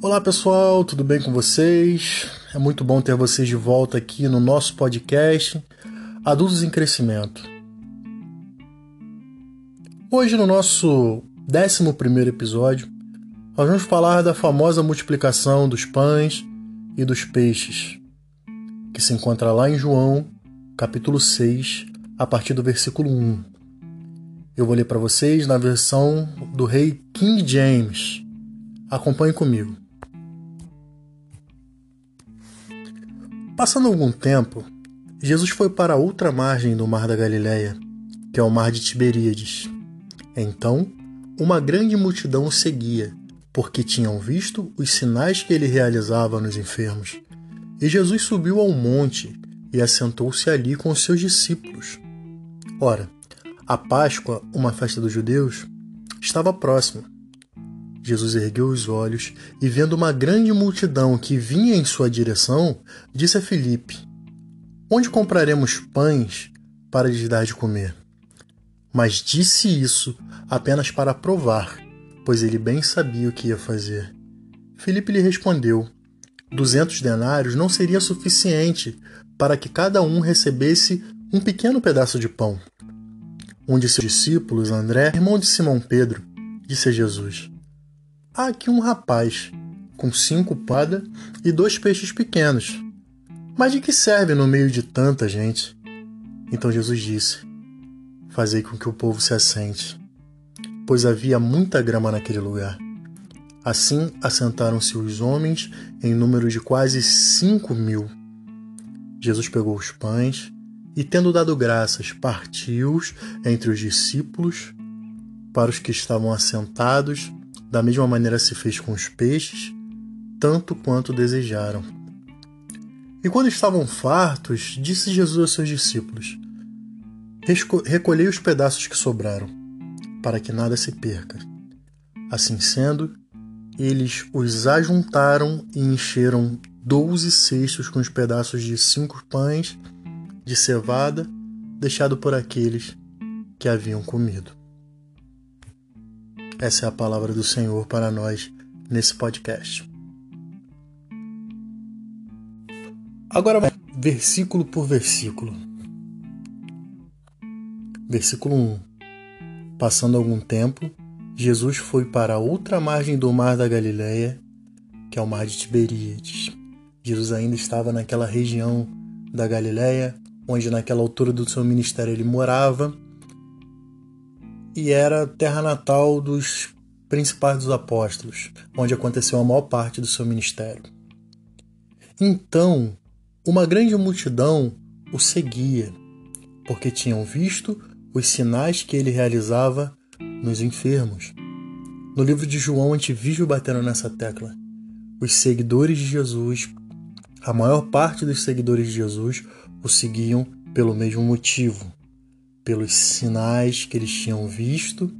Olá pessoal, tudo bem com vocês? É muito bom ter vocês de volta aqui no nosso podcast Adultos em Crescimento. Hoje, no nosso 11 episódio, nós vamos falar da famosa multiplicação dos pães e dos peixes, que se encontra lá em João, capítulo 6, a partir do versículo 1. Eu vou ler para vocês na versão do rei King James. Acompanhe comigo. Passando algum tempo, Jesus foi para outra margem do mar da Galileia, que é o mar de Tiberíades. Então, uma grande multidão o seguia, porque tinham visto os sinais que ele realizava nos enfermos. E Jesus subiu ao monte e assentou-se ali com os seus discípulos. Ora, a Páscoa, uma festa dos judeus, estava próxima. Jesus ergueu os olhos e, vendo uma grande multidão que vinha em sua direção, disse a Filipe: Onde compraremos pães para lhes dar de comer? Mas disse isso apenas para provar, pois ele bem sabia o que ia fazer. Filipe lhe respondeu: Duzentos denários não seria suficiente para que cada um recebesse um pequeno pedaço de pão. Um de seus discípulos, André, irmão de Simão Pedro, disse a Jesus: há aqui um rapaz com cinco padas e dois peixes pequenos. Mas de que serve no meio de tanta gente? Então Jesus disse: Fazei com que o povo se assente, pois havia muita grama naquele lugar. Assim assentaram-se os homens em número de quase cinco mil. Jesus pegou os pães e, tendo dado graças, partiu-os entre os discípulos para os que estavam assentados da mesma maneira se fez com os peixes, tanto quanto desejaram. E quando estavam fartos, disse Jesus aos seus discípulos: Recolhei os pedaços que sobraram, para que nada se perca. Assim sendo, eles os ajuntaram e encheram doze cestos com os pedaços de cinco pães de cevada deixado por aqueles que haviam comido. Essa é a palavra do Senhor para nós nesse podcast. Agora, versículo por versículo. Versículo 1: Passando algum tempo, Jesus foi para outra margem do mar da Galileia, que é o mar de Tiberíades. Jesus ainda estava naquela região da Galileia, onde naquela altura do seu ministério ele morava e era terra natal dos principais dos apóstolos, onde aconteceu a maior parte do seu ministério. Então, uma grande multidão o seguia, porque tinham visto os sinais que ele realizava nos enfermos. No livro de João, a gente vive batendo nessa tecla. Os seguidores de Jesus, a maior parte dos seguidores de Jesus, o seguiam pelo mesmo motivo pelos sinais que eles tinham visto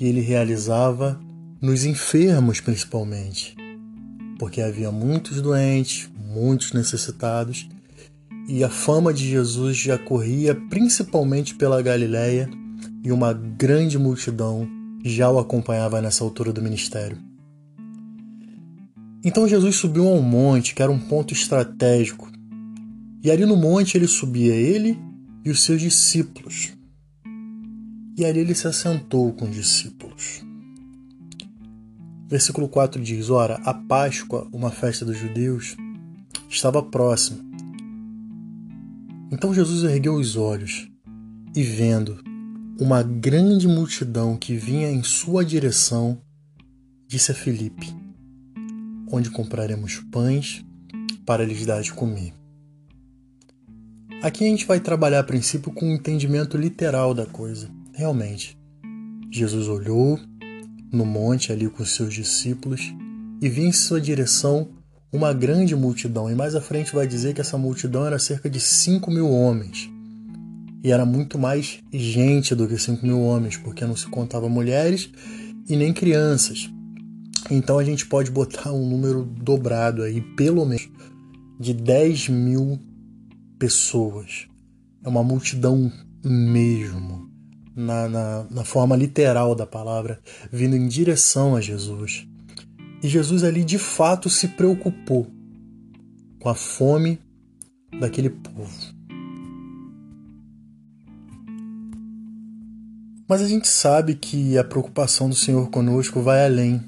e ele realizava nos enfermos principalmente, porque havia muitos doentes, muitos necessitados e a fama de Jesus já corria principalmente pela Galiléia e uma grande multidão já o acompanhava nessa altura do ministério. Então Jesus subiu a um monte que era um ponto estratégico. E ali no monte ele subia ele e os seus discípulos. E ali ele se assentou com os discípulos. Versículo 4 diz: Ora, a Páscoa, uma festa dos judeus, estava próxima. Então Jesus ergueu os olhos e, vendo uma grande multidão que vinha em sua direção, disse a Filipe: Onde compraremos pães para lhes dar de comer? Aqui a gente vai trabalhar a princípio com o um entendimento literal da coisa. Realmente, Jesus olhou no monte ali com seus discípulos e viu em sua direção uma grande multidão. E mais à frente vai dizer que essa multidão era cerca de 5 mil homens. E era muito mais gente do que 5 mil homens, porque não se contava mulheres e nem crianças. Então a gente pode botar um número dobrado aí, pelo menos, de 10 mil pessoas. É uma multidão mesmo, na, na, na forma literal da palavra, vindo em direção a Jesus. E Jesus ali de fato se preocupou com a fome daquele povo. Mas a gente sabe que a preocupação do Senhor conosco vai além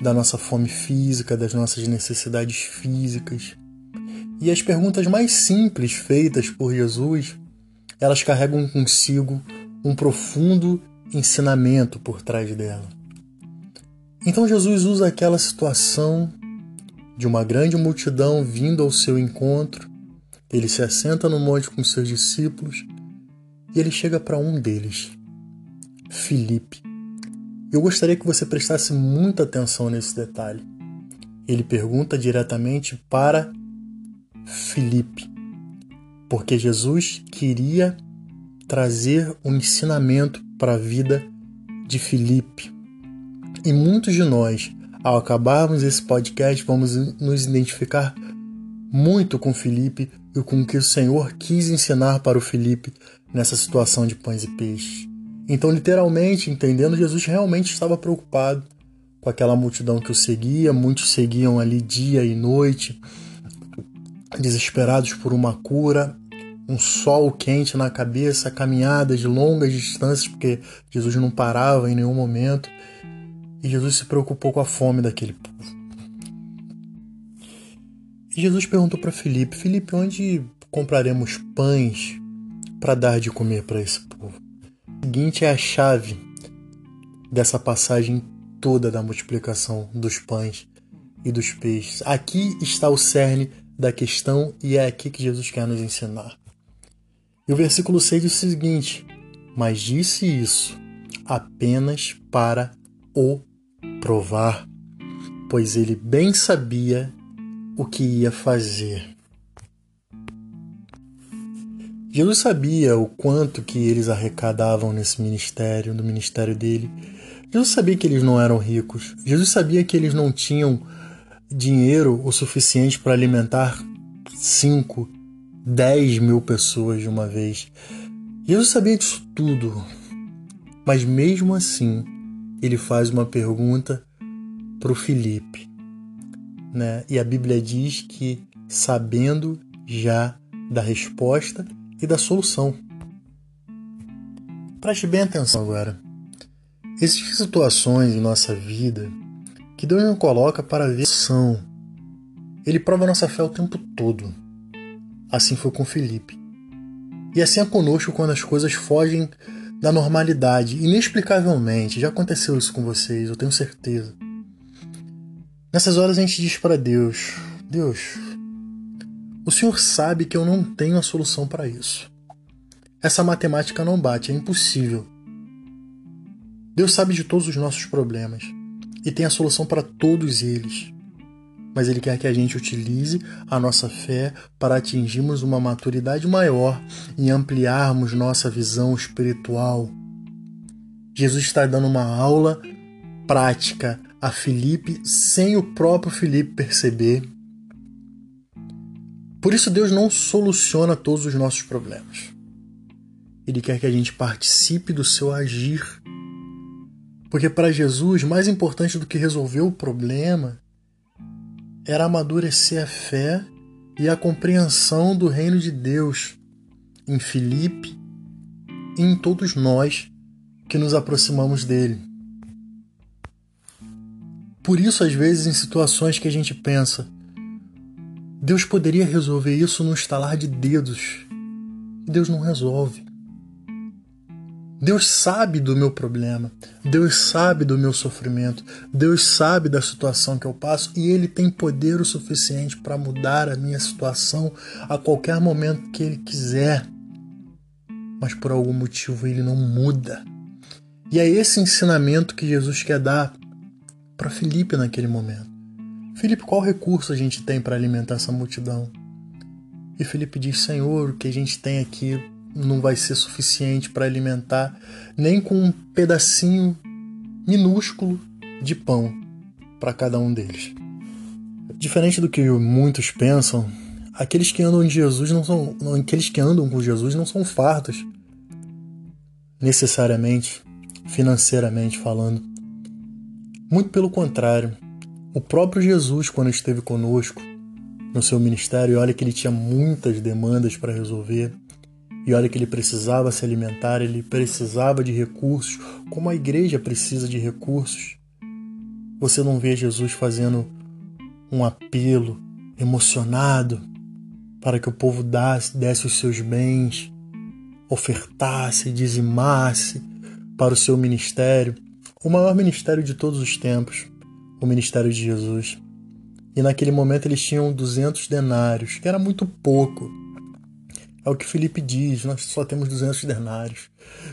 da nossa fome física, das nossas necessidades físicas. E as perguntas mais simples feitas por Jesus, elas carregam consigo um profundo ensinamento por trás dela. Então Jesus usa aquela situação de uma grande multidão vindo ao seu encontro, ele se assenta no monte com seus discípulos e ele chega para um deles, Filipe. Eu gostaria que você prestasse muita atenção nesse detalhe. Ele pergunta diretamente para Filipe, porque Jesus queria trazer um ensinamento para a vida de Filipe. E muitos de nós, ao acabarmos esse podcast, vamos nos identificar muito com Filipe e com o que o Senhor quis ensinar para o Filipe nessa situação de pães e peixes. Então, literalmente, entendendo, Jesus realmente estava preocupado com aquela multidão que o seguia, muitos seguiam ali dia e noite, desesperados por uma cura, um sol quente na cabeça, caminhadas de longas distâncias, porque Jesus não parava em nenhum momento. E Jesus se preocupou com a fome daquele povo. E Jesus perguntou para Filipe: Filipe, onde compraremos pães para dar de comer para esse povo? O seguinte é a chave dessa passagem toda da multiplicação dos pães e dos peixes. Aqui está o cerne da questão e é aqui que Jesus quer nos ensinar. E o versículo 6 diz o seguinte: Mas disse isso apenas para o provar, pois ele bem sabia o que ia fazer. Jesus sabia o quanto que eles arrecadavam nesse ministério, no ministério dele. Jesus sabia que eles não eram ricos. Jesus sabia que eles não tinham dinheiro o suficiente para alimentar 5, 10 mil pessoas de uma vez. Jesus sabia disso tudo. Mas mesmo assim, ele faz uma pergunta para o Felipe. Né? E a Bíblia diz que sabendo já da resposta e da solução. Preste bem atenção agora. Existem situações em nossa vida que Deus não coloca para ver são. Ele prova nossa fé o tempo todo. Assim foi com Felipe. E assim é conosco quando as coisas fogem da normalidade, inexplicavelmente. Já aconteceu isso com vocês, eu tenho certeza. Nessas horas a gente diz para Deus: Deus, o Senhor sabe que eu não tenho a solução para isso. Essa matemática não bate, é impossível. Deus sabe de todos os nossos problemas e tem a solução para todos eles. Mas Ele quer que a gente utilize a nossa fé para atingirmos uma maturidade maior e ampliarmos nossa visão espiritual. Jesus está dando uma aula prática a Filipe sem o próprio Filipe perceber. Por isso, Deus não soluciona todos os nossos problemas. Ele quer que a gente participe do seu agir porque para Jesus, mais importante do que resolver o problema era amadurecer a fé e a compreensão do reino de Deus em Filipe e em todos nós que nos aproximamos dele. Por isso, às vezes, em situações que a gente pensa, Deus poderia resolver isso no estalar de dedos. Deus não resolve. Deus sabe do meu problema, Deus sabe do meu sofrimento, Deus sabe da situação que eu passo e Ele tem poder o suficiente para mudar a minha situação a qualquer momento que Ele quiser. Mas por algum motivo Ele não muda. E é esse ensinamento que Jesus quer dar para Felipe naquele momento. Felipe, qual recurso a gente tem para alimentar essa multidão? E Felipe diz: Senhor, o que a gente tem aqui não vai ser suficiente para alimentar nem com um pedacinho minúsculo de pão para cada um deles. Diferente do que muitos pensam, aqueles que andam de Jesus não são, aqueles que andam com Jesus não são fartos necessariamente, financeiramente falando. Muito pelo contrário, O próprio Jesus, quando esteve conosco no seu ministério, olha que ele tinha muitas demandas para resolver, e olha que ele precisava se alimentar, ele precisava de recursos, como a igreja precisa de recursos. Você não vê Jesus fazendo um apelo emocionado para que o povo desse, desse os seus bens, ofertasse, dizimasse para o seu ministério, o maior ministério de todos os tempos, o ministério de Jesus. E naquele momento eles tinham 200 denários, que era muito pouco. É o que Felipe diz, nós só temos 200 denários.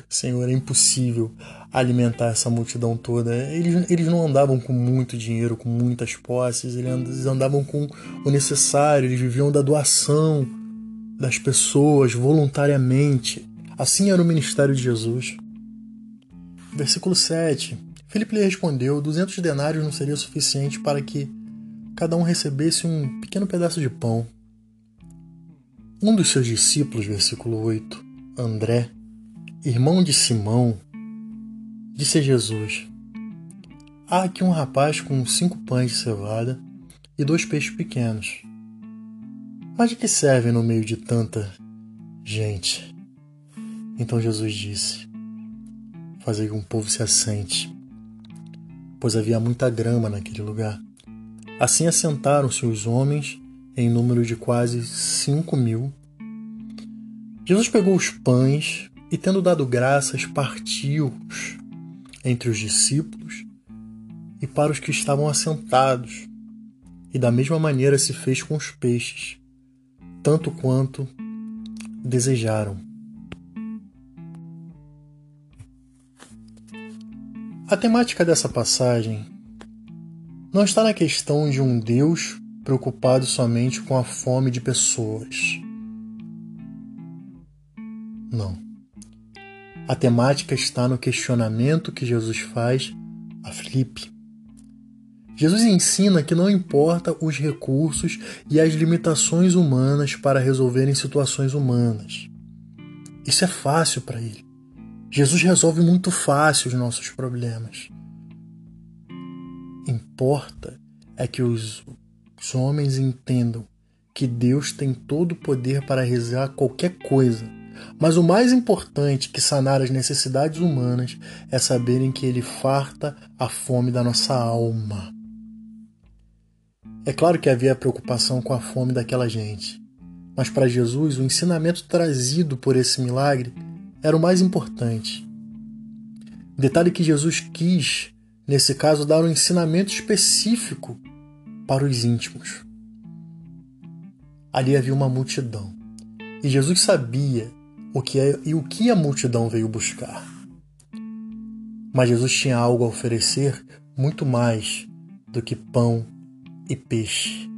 Senhor, é impossível alimentar essa multidão toda. Eles, eles não andavam com muito dinheiro, com muitas posses, eles andavam com o necessário, eles viviam da doação das pessoas voluntariamente. Assim era o ministério de Jesus. Versículo 7. Felipe lhe respondeu: duzentos denários não seria suficiente para que cada um recebesse um pequeno pedaço de pão. Um dos seus discípulos, versículo 8, André, irmão de Simão, disse a Jesus: Há aqui um rapaz com cinco pães de cevada e dois peixes pequenos. Mas de que servem no meio de tanta gente? Então Jesus disse: Fazei que um povo se assente, pois havia muita grama naquele lugar. Assim assentaram-se os homens em número de quase cinco mil. Jesus pegou os pães e, tendo dado graças, partiu-os entre os discípulos e para os que estavam assentados. E da mesma maneira se fez com os peixes, tanto quanto desejaram. A temática dessa passagem não está na questão de um Deus preocupado somente com a fome de pessoas. Não. A temática está no questionamento que Jesus faz a Filipe. Jesus ensina que não importa os recursos e as limitações humanas para resolverem situações humanas. Isso é fácil para ele. Jesus resolve muito fácil os nossos problemas. Importa é que os, os homens entendam que Deus tem todo o poder para realizar qualquer coisa. Mas o mais importante que sanar as necessidades humanas é saberem que Ele farta a fome da nossa alma. É claro que havia preocupação com a fome daquela gente, mas para Jesus o ensinamento trazido por esse milagre era o mais importante. Detalhe que Jesus quis, nesse caso, dar um ensinamento específico para os íntimos. Ali havia uma multidão. E Jesus sabia o que é, e o que a multidão veio buscar. Mas Jesus tinha algo a oferecer muito mais do que pão e peixe.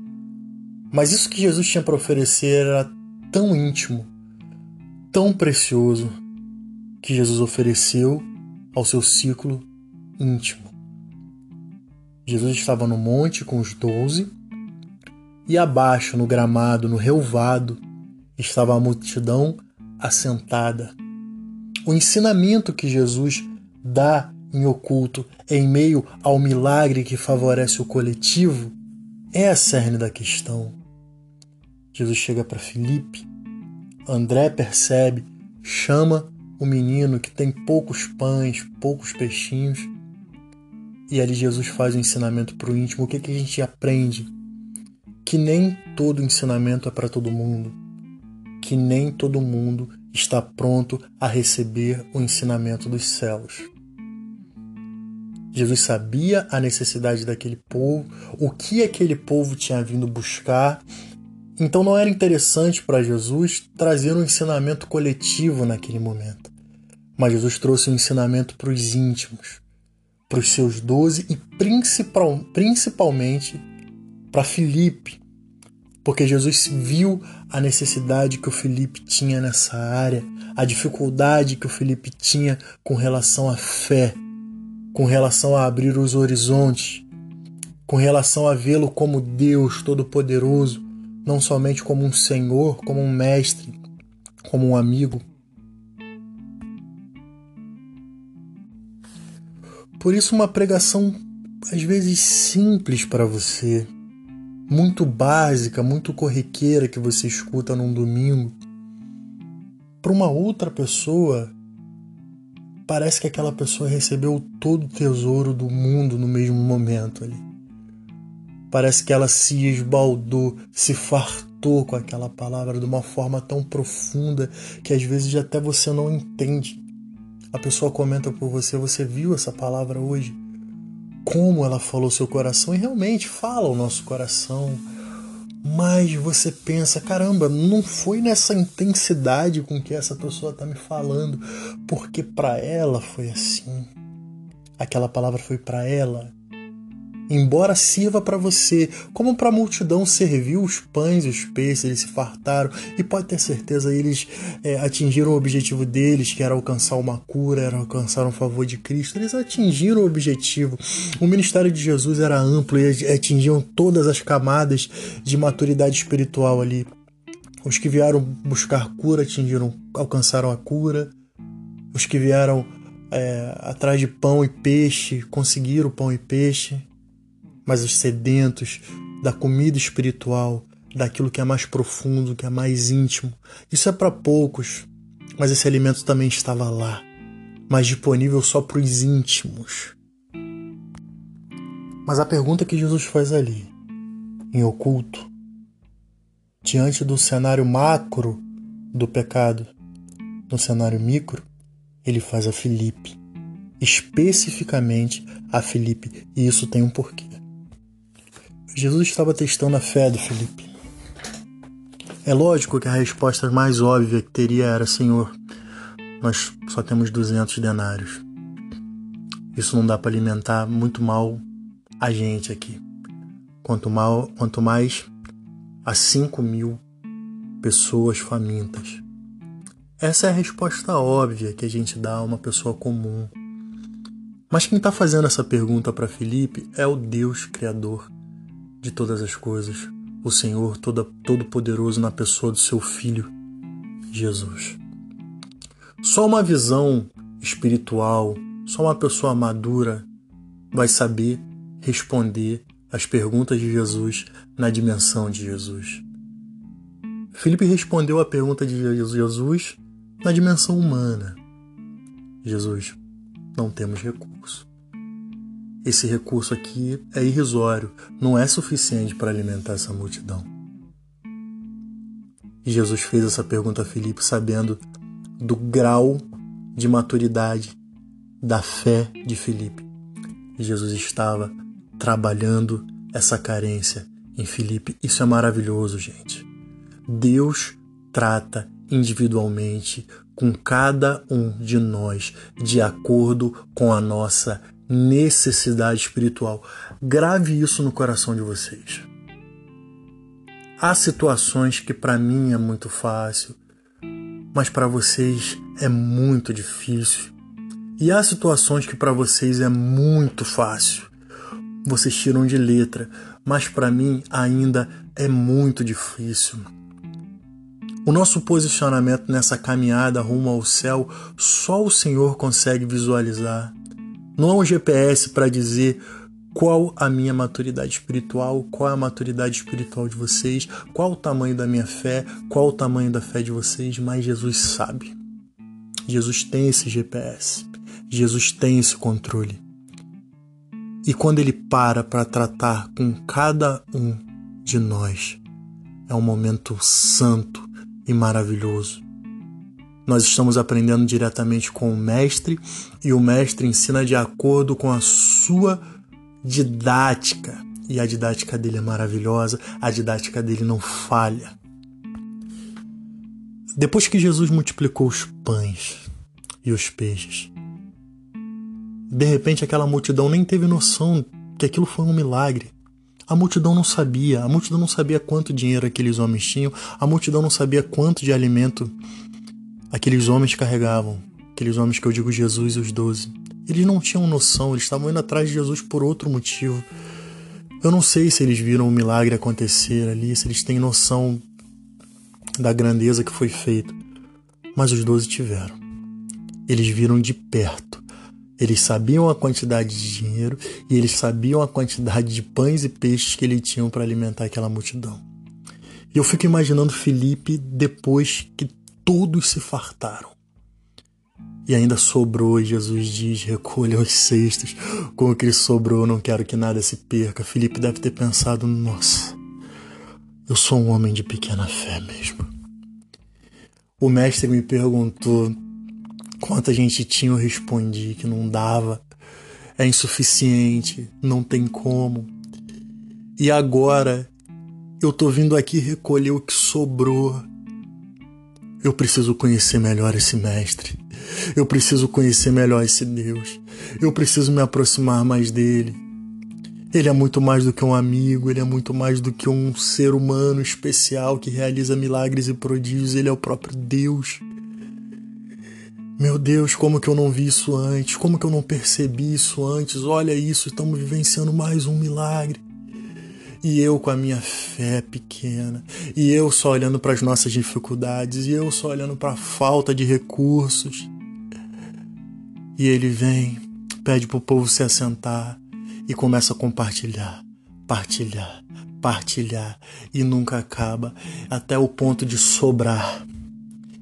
Mas isso que Jesus tinha para oferecer era tão íntimo, tão precioso, que Jesus ofereceu ao seu ciclo íntimo. Jesus estava no monte com os doze, e abaixo, no gramado, no relvado, estava a multidão assentada. O ensinamento que Jesus dá em oculto em meio ao milagre que favorece o coletivo é a cerne da questão. Jesus chega para Filipe, André percebe, chama o menino que tem poucos pães, poucos peixinhos. E ali Jesus faz o ensinamento para o íntimo. O que, que a gente aprende? Que nem todo ensinamento é para todo mundo. Que nem todo mundo está pronto a receber o ensinamento dos céus. Jesus sabia a necessidade daquele povo, o que aquele povo tinha vindo buscar. Então não era interessante para Jesus trazer um ensinamento coletivo naquele momento. Mas Jesus trouxe um ensinamento para os íntimos, para os seus doze e principal, principalmente para Filipe, porque Jesus viu a necessidade que o Felipe tinha nessa área, a dificuldade que o Felipe tinha com relação à fé, com relação a abrir os horizontes, com relação a vê-lo como Deus Todo-Poderoso, não somente como um Senhor, como um mestre, como um amigo. Por isso, uma pregação às vezes simples para você, muito básica, muito corriqueira que você escuta num domingo, para uma outra pessoa, parece que aquela pessoa recebeu todo o tesouro do mundo no mesmo momento ali. Parece que ela se esbaldou, se fartou com aquela palavra de uma forma tão profunda que às vezes até você não entende. A pessoa comenta por você: Você viu essa palavra hoje? Como ela falou seu coração? E realmente fala o nosso coração mas você pensa, caramba, não foi nessa intensidade com que essa pessoa está me falando, porque para ela foi assim. Aquela palavra foi para ela embora sirva para você, como para a multidão serviu os pães e os peixes, eles se fartaram e pode ter certeza eles é, atingiram o objetivo deles, que era alcançar uma cura, era alcançar um favor de Cristo. Eles atingiram o objetivo. O ministério de Jesus era amplo e atingiam todas as camadas de maturidade espiritual ali. Os que vieram buscar cura atingiram, alcançaram a cura. Os que vieram é, atrás de pão e peixe conseguiram pão e peixe mas os sedentos da comida espiritual, daquilo que é mais profundo, que é mais íntimo. Isso é para poucos, mas esse alimento também estava lá, mas disponível só para os íntimos. Mas a pergunta que Jesus faz ali, em oculto, diante do cenário macro do pecado, no cenário micro, ele faz a Filipe, especificamente a Filipe, e isso tem um porquê. Jesus estava testando a fé do Felipe. É lógico que a resposta mais óbvia que teria era: Senhor, nós só temos 200 denários. Isso não dá para alimentar muito mal a gente aqui. Quanto, mal, quanto mais a 5 mil pessoas famintas. Essa é a resposta óbvia que a gente dá a uma pessoa comum. Mas quem está fazendo essa pergunta para Felipe é o Deus Criador de todas as coisas, o Senhor Todo-Poderoso na pessoa do seu Filho, Jesus. Só uma visão espiritual, só uma pessoa madura vai saber responder as perguntas de Jesus na dimensão de Jesus. Felipe respondeu a pergunta de Jesus na dimensão humana. Jesus, não temos recurso esse recurso aqui é irrisório, não é suficiente para alimentar essa multidão. Jesus fez essa pergunta a Filipe sabendo do grau de maturidade da fé de Filipe. Jesus estava trabalhando essa carência em Filipe. Isso é maravilhoso, gente. Deus trata individualmente com cada um de nós de acordo com a nossa necessidade espiritual. Grave isso no coração de vocês. Há situações que para mim é muito fácil, mas para vocês é muito difícil. E há situações que para vocês é muito fácil. Vocês tiram de letra, mas para mim ainda é muito difícil. O nosso posicionamento nessa caminhada rumo ao céu só o Senhor consegue visualizar. Não há um GPS para dizer qual a minha maturidade espiritual, qual é a maturidade espiritual de vocês, qual o tamanho da minha fé, qual o tamanho da fé de vocês, mas Jesus sabe. Jesus tem esse GPS. Jesus tem esse controle. E quando ele para para tratar com cada um de nós, é um momento santo e maravilhoso. Nós estamos aprendendo diretamente com o mestre e o mestre ensina de acordo com a sua didática. E a didática dele é maravilhosa, a didática dele não falha. Depois que Jesus multiplicou os pães e os peixes, de repente aquela multidão nem teve noção que aquilo foi um milagre. A multidão não sabia, a multidão não sabia quanto dinheiro aqueles homens tinham, a multidão não sabia quanto de alimento aqueles homens carregavam, aqueles homens que eu digo Jesus e os doze. Eles não tinham noção, eles estavam indo atrás de Jesus por outro motivo. Eu não sei se eles viram o um milagre acontecer ali, se eles têm noção da grandeza que foi feita, mas os doze tiveram. Eles viram de perto Eles sabiam a quantidade de dinheiro e eles sabiam a quantidade de pães e peixes que eles tinham para alimentar aquela multidão. E eu fico imaginando Felipe depois que todos se fartaram. E ainda sobrou, e Jesus diz: recolha os cestos, com o que sobrou, não quero que nada se perca. Felipe deve ter pensado: nossa, eu sou um homem de pequena fé mesmo. O mestre me perguntou quanta gente tinha, eu respondi que não dava, é insuficiente, não tem como. E agora eu tô vindo aqui recolher o que sobrou. Eu preciso conhecer melhor esse mestre. Eu preciso conhecer melhor esse Deus. Eu preciso me aproximar mais dele. Ele é muito mais do que um amigo, ele é muito mais do que um ser humano especial que realiza milagres e prodígios, ele é o próprio Deus. Meu Deus, como que eu não vi isso antes? Como que eu não percebi isso antes? Olha isso, estamos vivenciando mais um milagre. E eu com a minha fé pequena, e eu só olhando para as nossas dificuldades, e eu só olhando para a falta de recursos. E ele vem, pede para o povo se assentar. E começa a compartilhar, partilhar, partilhar. E nunca acaba. Até o ponto de sobrar.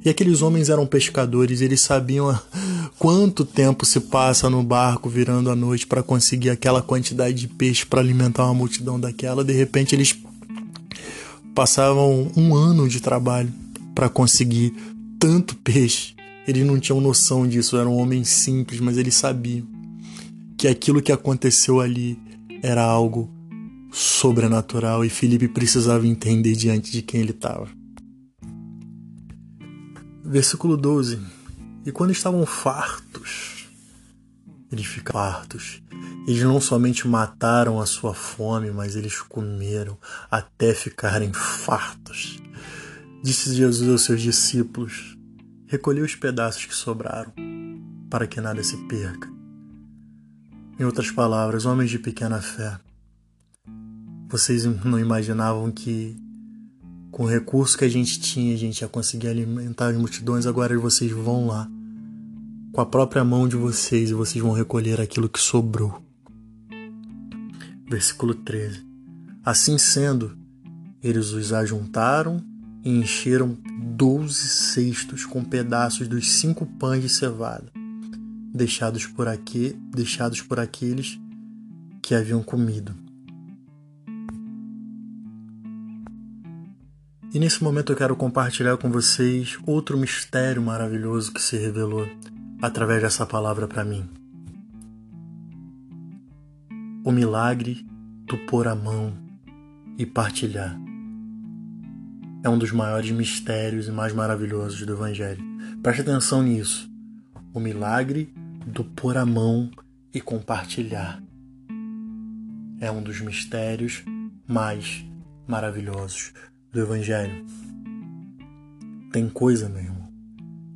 E aqueles homens eram pescadores, eles sabiam quanto tempo se passa no barco virando a noite para conseguir aquela quantidade de peixe para alimentar uma multidão daquela. De repente eles passavam um ano de trabalho para conseguir tanto peixe. Eles não tinham noção disso, eram homens simples, mas eles sabiam que aquilo que aconteceu ali era algo sobrenatural e Felipe precisava entender diante de quem ele estava. Versículo 12. E quando estavam fartos, eles ficaram fartos. Eles não somente mataram a sua fome, mas eles comeram até ficarem fartos. Disse Jesus aos seus discípulos: recolheu os pedaços que sobraram, para que nada se perca. Em outras palavras, homens de pequena fé, vocês não imaginavam que com o recurso que a gente tinha, a gente ia conseguir alimentar as multidões, agora vocês vão lá com a própria mão de vocês e vocês vão recolher aquilo que sobrou. Versículo 13. Assim sendo, eles os ajuntaram e encheram doze cestos com pedaços dos cinco pães de cevada, deixados por, aqui, deixados por aqueles que haviam comido. E nesse momento eu quero compartilhar com vocês outro mistério maravilhoso que se revelou através dessa palavra para mim. O milagre do pôr a mão e partilhar é um dos maiores mistérios e mais maravilhosos do Evangelho. Preste atenção nisso. O milagre do pôr a mão e compartilhar é um dos mistérios mais maravilhosos do Evangelho. Tem coisa, meu irmão,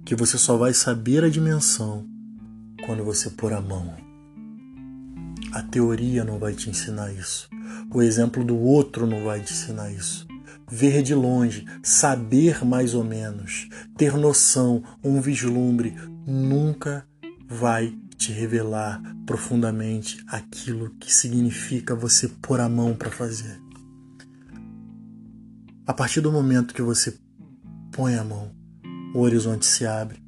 que você só vai saber a dimensão quando você pôr a mão. A teoria não vai te ensinar isso. O exemplo do outro não vai te ensinar isso ver de longe, saber mais ou menos, ter noção, um vislumbre, nunca vai te revelar profundamente aquilo que significa você pôr a mão para fazer. A partir do momento que você põe a mão, o horizonte se abre.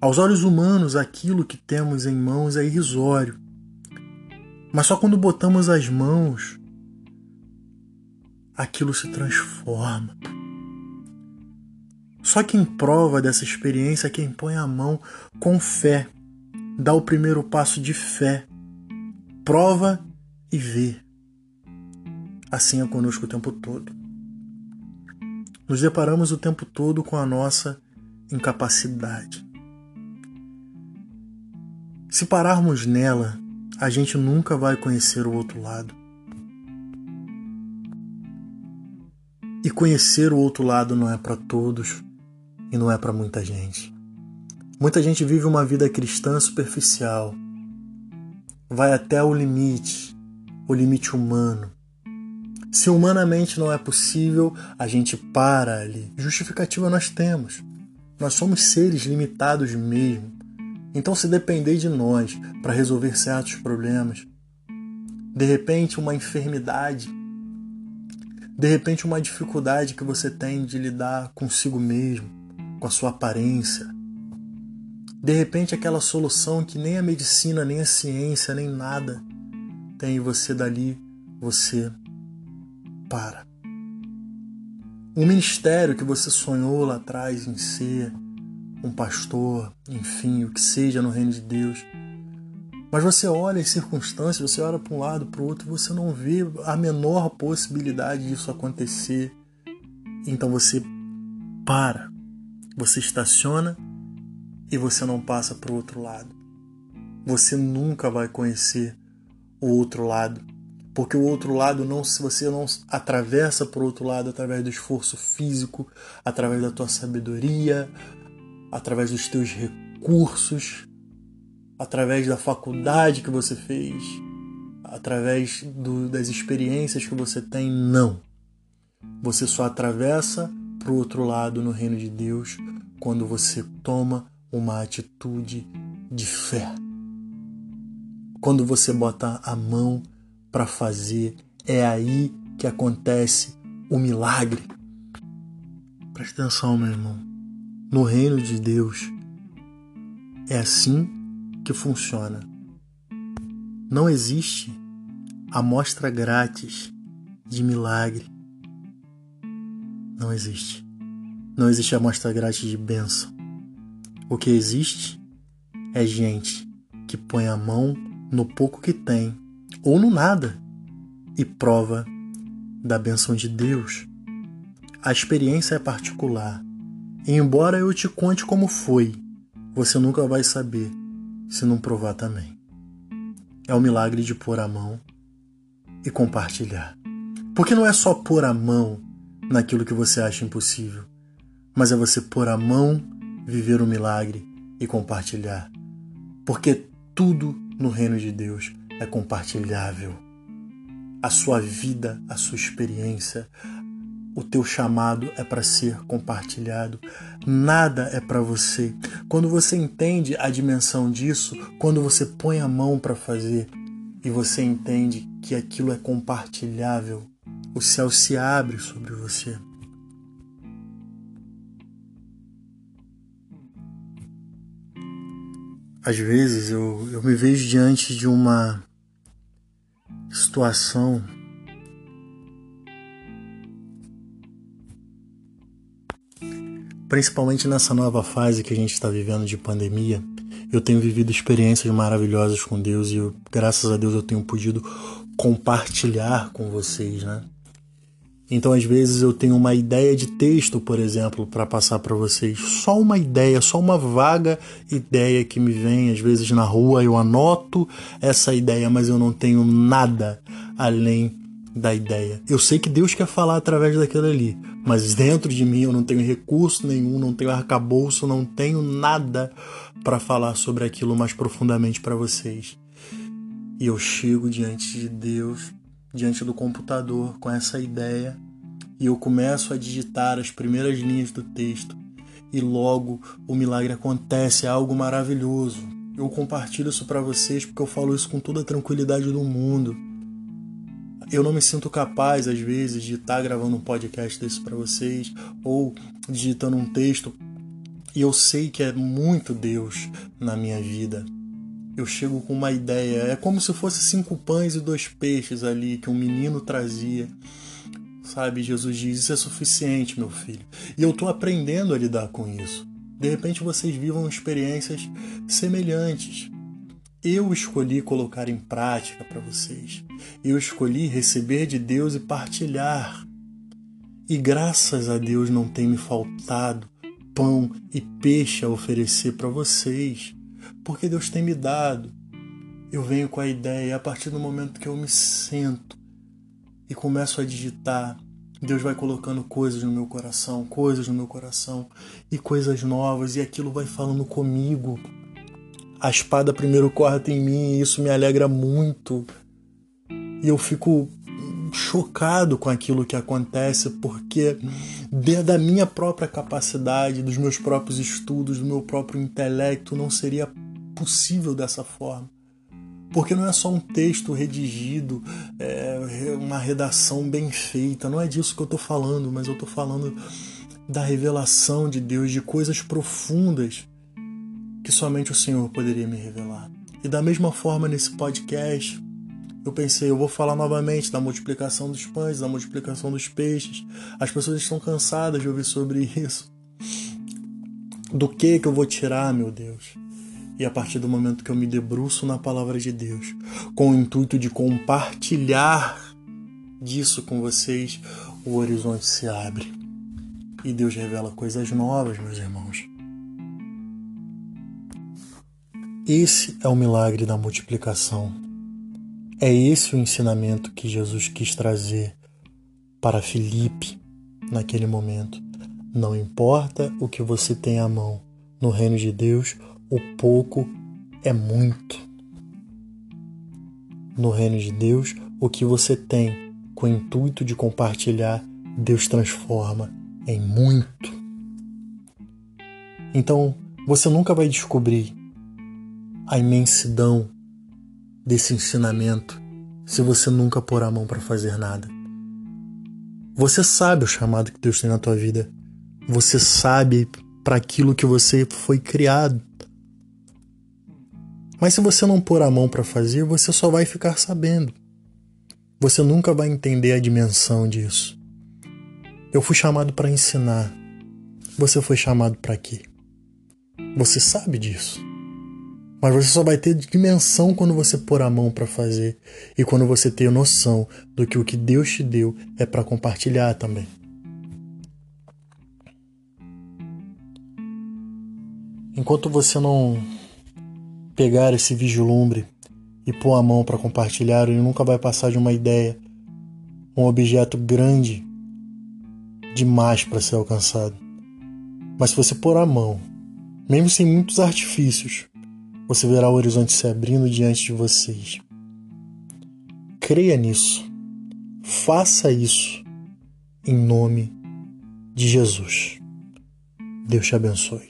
Aos olhos humanos, aquilo que temos em mãos é irrisório. Mas só quando botamos as mãos aquilo se transforma. Só quem prova dessa experiência é quem põe a mão com fé, dá o primeiro passo de fé, prova e vê. Assim é conosco o tempo todo. Nos deparamos o tempo todo com a nossa incapacidade. Se pararmos nela, a gente nunca vai conhecer o outro lado. E conhecer o outro lado não é para todos e não é para muita gente. Muita gente vive uma vida cristã superficial. Vai até o limite, o limite humano. Se humanamente não é possível, a gente para ali. Justificativa nós temos. Nós somos seres limitados mesmo. Então, se depender de nós para resolver certos problemas, de repente uma enfermidade, de repente uma dificuldade que você tem de lidar consigo mesmo, com a sua aparência, de repente aquela solução que nem a medicina, nem a ciência, nem nada tem você dali, você para. Um ministério que você sonhou lá atrás em ser, um pastor, enfim, o que seja no reino de Deus. Mas você olha as circunstâncias, você olha para um lado, para o outro, você não vê a menor possibilidade disso acontecer. Então você para, você estaciona e você não passa para o outro lado. Você nunca vai conhecer o outro lado porque o outro lado não se você não atravessa por outro lado através do esforço físico, através da tua sabedoria, através dos teus recursos, através da faculdade que você fez, através do, das experiências que você tem, não. Você só atravessa para o outro lado no reino de Deus quando você toma uma atitude de fé. Quando você bota a mão para fazer. É aí que acontece o milagre. Presta atenção, meu irmão. No reino de Deus, é assim que funciona. Não existe amostra grátis de milagre. Não existe. Não existe amostra grátis de bênção. O que existe é gente que põe a mão no pouco que tem ou no nada e prova da benção de Deus. A experiência é particular. Embora eu te conte como foi, você nunca vai saber se não provar também. É o milagre de pôr a mão e compartilhar. Porque não é só pôr a mão naquilo que você acha impossível, mas é você pôr a mão, viver o milagre e compartilhar. Porque tudo no reino de Deus é compartilhável. A sua vida, a sua experiência, o teu chamado é para ser compartilhado. Nada é para você. Quando você entende a dimensão disso, quando você põe a mão para fazer e você entende que aquilo é compartilhável, o céu se abre sobre você. Às vezes eu, eu me vejo diante de uma situação principalmente nessa nova fase que a gente está vivendo de pandemia, eu tenho vivido experiências maravilhosas com Deus e eu, graças a Deus eu tenho podido compartilhar com vocês, né? Então, às vezes, eu tenho uma ideia de texto, por exemplo, para passar para vocês. Só uma ideia, só uma vaga ideia que me vem. Às vezes, na rua, eu anoto essa ideia, mas eu não tenho nada além da ideia. Eu sei que Deus quer falar através daquilo ali, mas dentro de mim eu não tenho recurso nenhum, não tenho arcabouço, não tenho nada para falar sobre aquilo mais profundamente para vocês. E eu chego diante de Deus diante do computador com essa ideia e eu começo a digitar as primeiras linhas do texto e logo o milagre acontece, é algo maravilhoso. Eu compartilho isso para vocês porque eu falo isso com toda a tranquilidade do mundo. Eu não me sinto capaz às vezes de estar tá gravando um podcast desse para vocês ou digitando um texto e eu sei que é muito Deus na minha vida eu chego com uma ideia. É como se fosse cinco pães e dois peixes ali que um menino trazia. Sabe, Jesus diz: Isso é suficiente, meu filho. E eu estou aprendendo a lidar com isso. De repente vocês vivam experiências semelhantes. Eu escolhi colocar em prática para vocês. Eu escolhi receber de Deus e partilhar. E graças a Deus não tem me faltado pão e peixe a oferecer para vocês porque Deus tem me dado. Eu venho com a ideia, a partir do momento que eu me sento e começo a digitar, Deus vai colocando coisas no meu coração, coisas no meu coração e coisas novas, e aquilo vai falando comigo. A espada primeiro corta em mim e isso me alegra muito. E eu fico chocado com aquilo que acontece, porque da minha própria capacidade, dos meus próprios estudos, do meu próprio intelecto, não seria possível dessa forma. Porque não é só um texto redigido, é uma redação bem feita, não é disso que eu estou falando, mas eu estou falando da revelação de Deus, de coisas profundas que somente o Senhor poderia me revelar. E da mesma forma, nesse podcast, eu pensei, eu vou falar novamente da multiplicação dos pães, da multiplicação dos peixes. As pessoas estão cansadas de ouvir sobre isso. Do que que eu vou tirar, meu Deus? E a partir do momento que eu me debruço na palavra de Deus, com o intuito de compartilhar disso com vocês, o horizonte se abre. E Deus revela coisas novas, meus irmãos. Esse é o milagre da multiplicação. É esse o ensinamento que Jesus quis trazer para Filipe naquele momento. Não importa o que você tem à mão, no reino de Deus, o pouco é muito. No reino de Deus, o que você tem com o intuito de compartilhar, Deus transforma em muito. Então, você nunca vai descobrir a imensidão desse ensinamento se você nunca pôr a mão para fazer nada. Você sabe o chamado que Deus tem na tua vida. Você sabe para aquilo que você foi criado. Mas se você não pôr a mão para fazer, você só vai ficar sabendo. Você nunca vai entender a dimensão disso. Eu fui chamado para ensinar. Você foi chamado para quê? Você sabe disso. Mas você só vai ter dimensão quando você pôr a mão para fazer e quando você ter noção do que o que Deus te deu é para compartilhar também. Enquanto você não pegar esse vislumbre e pôr a mão para compartilhar, ele nunca vai passar de uma ideia, um objeto grande demais para ser alcançado. Mas se você pôr a mão, mesmo sem muitos artifícios, você verá o horizonte se abrindo diante de vocês. Creia nisso. Faça isso em nome de Jesus. Deus te abençoe.